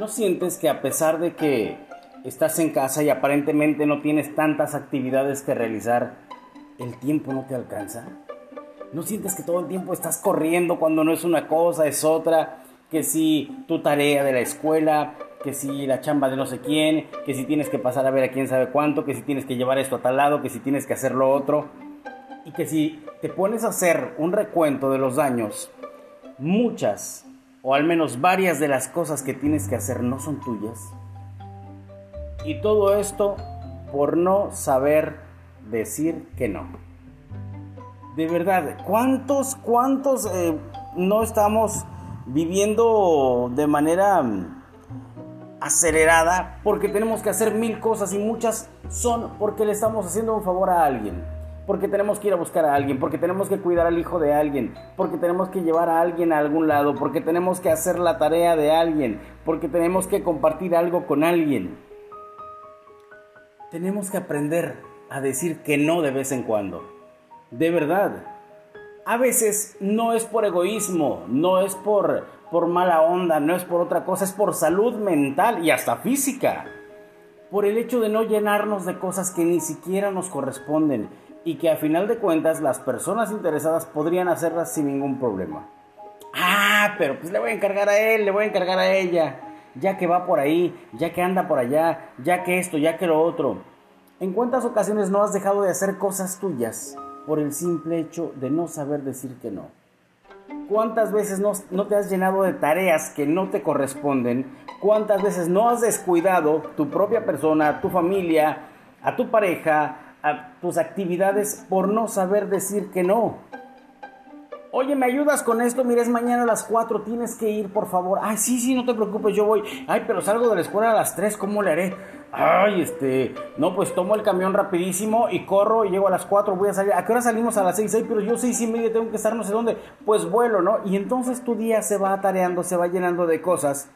¿No sientes que a pesar de que estás en casa y aparentemente no tienes tantas actividades que realizar, el tiempo no te alcanza? ¿No sientes que todo el tiempo estás corriendo cuando no es una cosa, es otra? Que si tu tarea de la escuela, que si la chamba de no sé quién, que si tienes que pasar a ver a quién sabe cuánto, que si tienes que llevar esto a tal lado, que si tienes que hacer lo otro. Y que si te pones a hacer un recuento de los daños, muchas o al menos varias de las cosas que tienes que hacer no son tuyas. Y todo esto por no saber decir que no. De verdad, ¿cuántos, cuántos eh, no estamos viviendo de manera mm, acelerada porque tenemos que hacer mil cosas y muchas son porque le estamos haciendo un favor a alguien? Porque tenemos que ir a buscar a alguien, porque tenemos que cuidar al hijo de alguien, porque tenemos que llevar a alguien a algún lado, porque tenemos que hacer la tarea de alguien, porque tenemos que compartir algo con alguien. Tenemos que aprender a decir que no de vez en cuando. De verdad. A veces no es por egoísmo, no es por, por mala onda, no es por otra cosa, es por salud mental y hasta física. Por el hecho de no llenarnos de cosas que ni siquiera nos corresponden y que a final de cuentas las personas interesadas podrían hacerlas sin ningún problema. Ah, pero pues le voy a encargar a él, le voy a encargar a ella, ya que va por ahí, ya que anda por allá, ya que esto, ya que lo otro. ¿En cuántas ocasiones no has dejado de hacer cosas tuyas por el simple hecho de no saber decir que no? ¿Cuántas veces no, no, te has llenado de tareas que no te corresponden? ¿Cuántas veces no has descuidado tu propia persona, tu familia, a tu pareja, a tus actividades por no saber decir que no. Oye, ¿me ayudas con esto? Mira, es mañana a las 4, tienes que ir, por favor. Ay, sí, sí, no te preocupes, yo voy. Ay, pero salgo de la escuela a las 3, ¿cómo le haré? Ay, este, no, pues tomo el camión rapidísimo y corro y llego a las 4, voy a salir. ¿A qué hora salimos? A las 6, pero yo 6 y media tengo que estar no sé dónde. Pues vuelo, ¿no? Y entonces tu día se va atareando, se va llenando de cosas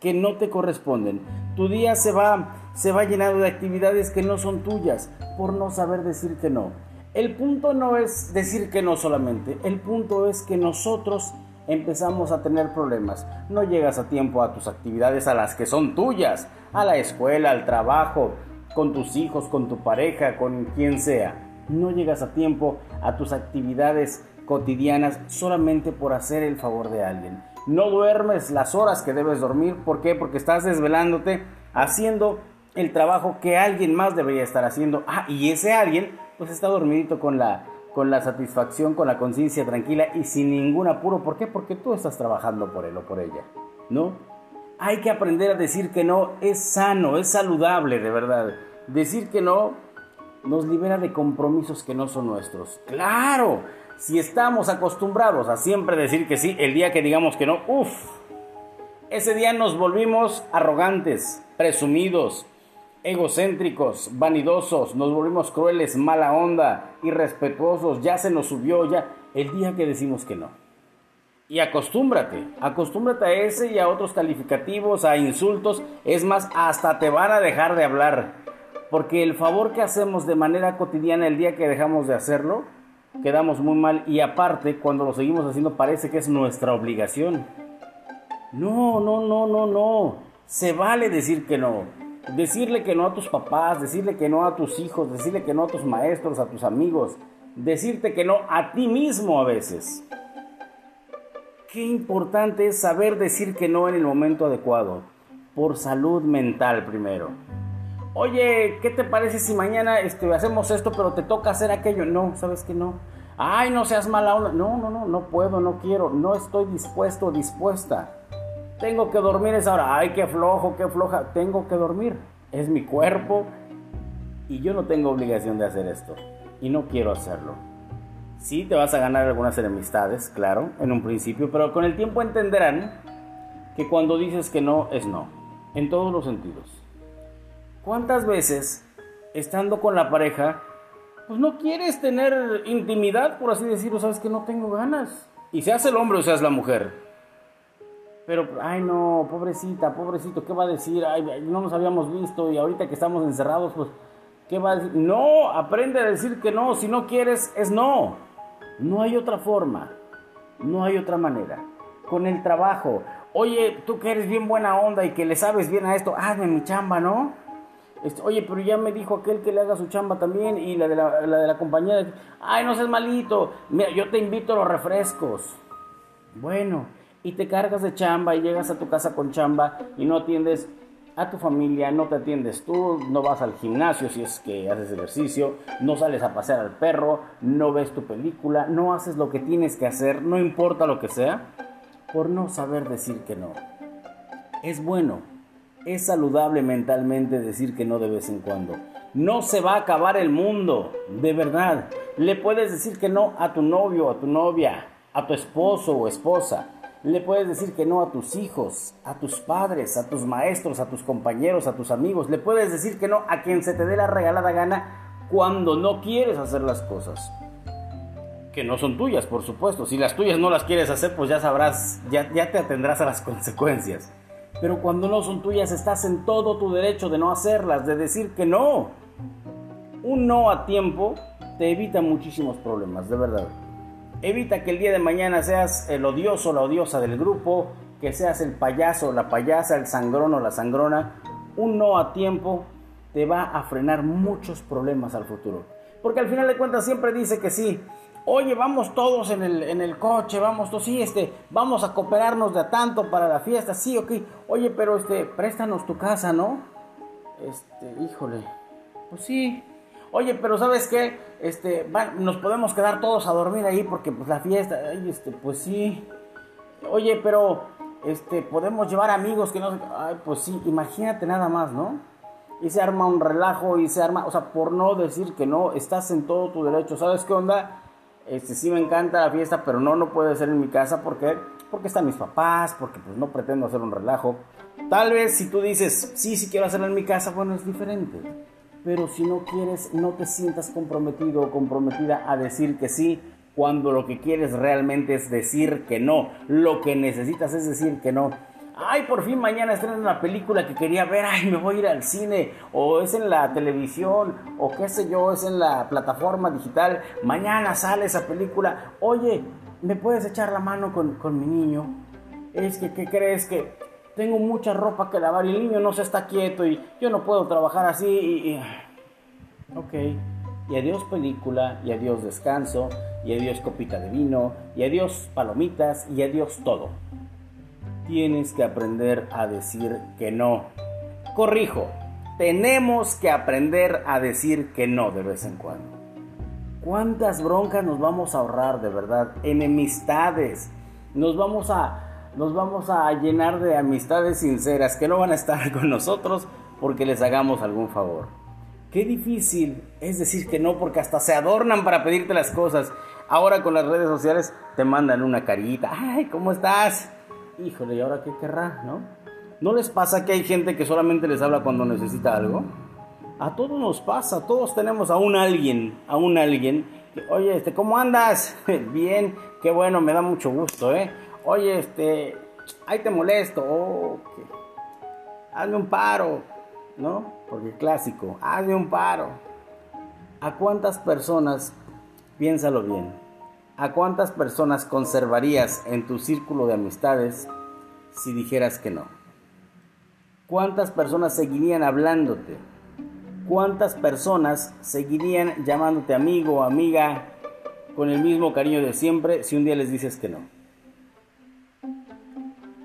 que no te corresponden. Tu día se va, se va llenando de actividades que no son tuyas por no saber decir que no. El punto no es decir que no solamente, el punto es que nosotros empezamos a tener problemas. No llegas a tiempo a tus actividades a las que son tuyas, a la escuela, al trabajo, con tus hijos, con tu pareja, con quien sea. No llegas a tiempo a tus actividades cotidianas solamente por hacer el favor de alguien. No duermes las horas que debes dormir. ¿Por qué? Porque estás desvelándote haciendo el trabajo que alguien más debería estar haciendo. Ah, y ese alguien pues está dormidito con la, con la satisfacción, con la conciencia tranquila y sin ningún apuro. ¿Por qué? Porque tú estás trabajando por él o por ella. ¿No? Hay que aprender a decir que no. Es sano, es saludable, de verdad. Decir que no nos libera de compromisos que no son nuestros. Claro, si estamos acostumbrados a siempre decir que sí, el día que digamos que no, uff, ese día nos volvimos arrogantes, presumidos, egocéntricos, vanidosos, nos volvimos crueles, mala onda, irrespetuosos, ya se nos subió, ya, el día que decimos que no. Y acostúmbrate, acostúmbrate a ese y a otros calificativos, a insultos, es más, hasta te van a dejar de hablar. Porque el favor que hacemos de manera cotidiana el día que dejamos de hacerlo, quedamos muy mal y aparte cuando lo seguimos haciendo parece que es nuestra obligación. No, no, no, no, no. Se vale decir que no. Decirle que no a tus papás, decirle que no a tus hijos, decirle que no a tus maestros, a tus amigos, decirte que no a ti mismo a veces. Qué importante es saber decir que no en el momento adecuado, por salud mental primero. Oye, ¿qué te parece si mañana este, hacemos esto, pero te toca hacer aquello? No, ¿sabes que no? Ay, no seas mala onda. No, no, no, no puedo, no quiero, no estoy dispuesto, dispuesta. Tengo que dormir esa hora. Ay, qué flojo, qué floja. Tengo que dormir. Es mi cuerpo y yo no tengo obligación de hacer esto. Y no quiero hacerlo. Sí, te vas a ganar algunas enemistades, claro, en un principio, pero con el tiempo entenderán que cuando dices que no es no, en todos los sentidos. ¿Cuántas veces, estando con la pareja, pues no quieres tener intimidad, por así decirlo, sabes que no tengo ganas? Y seas el hombre o seas la mujer. Pero, ay no, pobrecita, pobrecito, ¿qué va a decir? Ay, no nos habíamos visto y ahorita que estamos encerrados, pues, ¿qué va a decir? No, aprende a decir que no, si no quieres, es no. No hay otra forma, no hay otra manera. Con el trabajo, Oye, tú que eres bien buena onda y que le sabes bien a esto, hazme mi chamba, ¿no? Este, oye, pero ya me dijo aquel que le haga su chamba también y la de la, la de la compañera. Ay, no seas malito. Mira, yo te invito a los refrescos. Bueno, y te cargas de chamba y llegas a tu casa con chamba y no atiendes a tu familia, no te atiendes tú, no vas al gimnasio si es que haces ejercicio, no sales a pasear al perro, no ves tu película, no haces lo que tienes que hacer, no importa lo que sea, por no saber decir que no. Es bueno, es saludable mentalmente decir que no de vez en cuando. No se va a acabar el mundo, de verdad. Le puedes decir que no a tu novio, a tu novia, a tu esposo o esposa. Le puedes decir que no a tus hijos, a tus padres, a tus maestros, a tus compañeros, a tus amigos. Le puedes decir que no a quien se te dé la regalada gana cuando no quieres hacer las cosas. Que no son tuyas, por supuesto. Si las tuyas no las quieres hacer, pues ya sabrás, ya, ya te atendrás a las consecuencias. Pero cuando no son tuyas, estás en todo tu derecho de no hacerlas, de decir que no. Un no a tiempo te evita muchísimos problemas, de verdad. Evita que el día de mañana seas el odioso o la odiosa del grupo, que seas el payaso o la payasa, el sangrón o la sangrona. Un no a tiempo te va a frenar muchos problemas al futuro. Porque al final de cuentas siempre dice que sí. Oye, vamos todos en el, en el coche, vamos todos, sí, este, vamos a cooperarnos de tanto para la fiesta, sí, ok. Oye, pero este, préstanos tu casa, ¿no? Este, híjole. Pues sí, Oye, pero ¿sabes qué? Este, nos podemos quedar todos a dormir ahí porque pues la fiesta, ay, este, pues sí. Oye, pero este, podemos llevar amigos que no, ay, pues sí, imagínate nada más, ¿no? Y se arma un relajo y se arma, o sea, por no decir que no, estás en todo tu derecho. ¿Sabes qué onda? Este, sí me encanta la fiesta, pero no, no puede ser en mi casa porque, porque están mis papás, porque pues no pretendo hacer un relajo. Tal vez si tú dices, sí, sí quiero hacerlo en mi casa, bueno, es diferente pero si no quieres, no te sientas comprometido o comprometida a decir que sí, cuando lo que quieres realmente es decir que no. Lo que necesitas es decir que no. Ay, por fin mañana estrenan una película que quería ver, ay, me voy a ir al cine, o es en la televisión, o qué sé yo, es en la plataforma digital, mañana sale esa película, oye, ¿me puedes echar la mano con, con mi niño? Es que, ¿qué crees que tengo mucha ropa que lavar y el niño no se está quieto y yo no puedo trabajar así y, Ok, y adiós película, y adiós descanso, y adiós copita de vino, y adiós palomitas, y adiós todo. Tienes que aprender a decir que no. Corrijo, tenemos que aprender a decir que no de vez en cuando. ¿Cuántas broncas nos vamos a ahorrar de verdad? Enemistades. Nos vamos a nos vamos a llenar de amistades sinceras que no van a estar con nosotros porque les hagamos algún favor. Qué difícil es decir que no porque hasta se adornan para pedirte las cosas. Ahora con las redes sociales te mandan una carita. Ay, ¿cómo estás? Híjole, ¿y ahora qué querrá, no? ¿No les pasa que hay gente que solamente les habla cuando necesita algo? A todos nos pasa, todos tenemos a un alguien, a un alguien. Oye, este, ¿cómo andas? Bien, qué bueno, me da mucho gusto, ¿eh? oye, este, ahí te molesto, hazme un paro, ¿no? Porque clásico, hazme un paro. ¿A cuántas personas, piénsalo bien, a cuántas personas conservarías en tu círculo de amistades si dijeras que no? ¿Cuántas personas seguirían hablándote? ¿Cuántas personas seguirían llamándote amigo o amiga con el mismo cariño de siempre si un día les dices que no?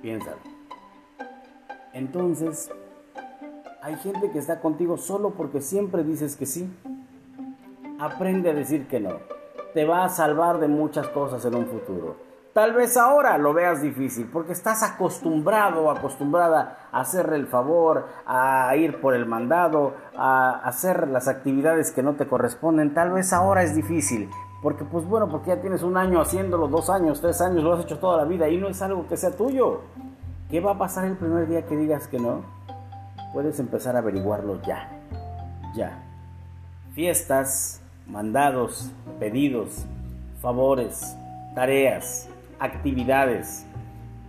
Piénsalo. Entonces, hay gente que está contigo solo porque siempre dices que sí. Aprende a decir que no. Te va a salvar de muchas cosas en un futuro. Tal vez ahora lo veas difícil porque estás acostumbrado acostumbrada a hacerle el favor, a ir por el mandado, a hacer las actividades que no te corresponden. Tal vez ahora es difícil, porque pues bueno, porque ya tienes un año haciéndolo, dos años, tres años, lo has hecho toda la vida y no es algo que sea tuyo. ¿Qué va a pasar el primer día que digas que no? Puedes empezar a averiguarlo ya. Ya. Fiestas, mandados, pedidos, favores, tareas, actividades,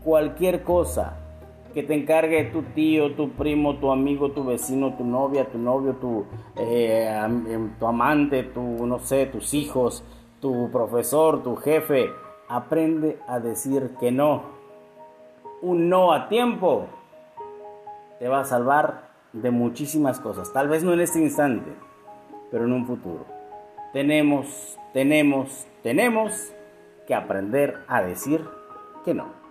cualquier cosa que te encargue tu tío, tu primo, tu amigo, tu vecino, tu novia, tu novio, tu, eh, em, tu amante, tu, no sé, tus hijos, tu profesor, tu jefe, aprende a decir que no. un no a tiempo te va a salvar de muchísimas cosas. Tal vez no en este instante, pero en un futuro. Tenemos, tenemos, tenemos que aprender a decir que no.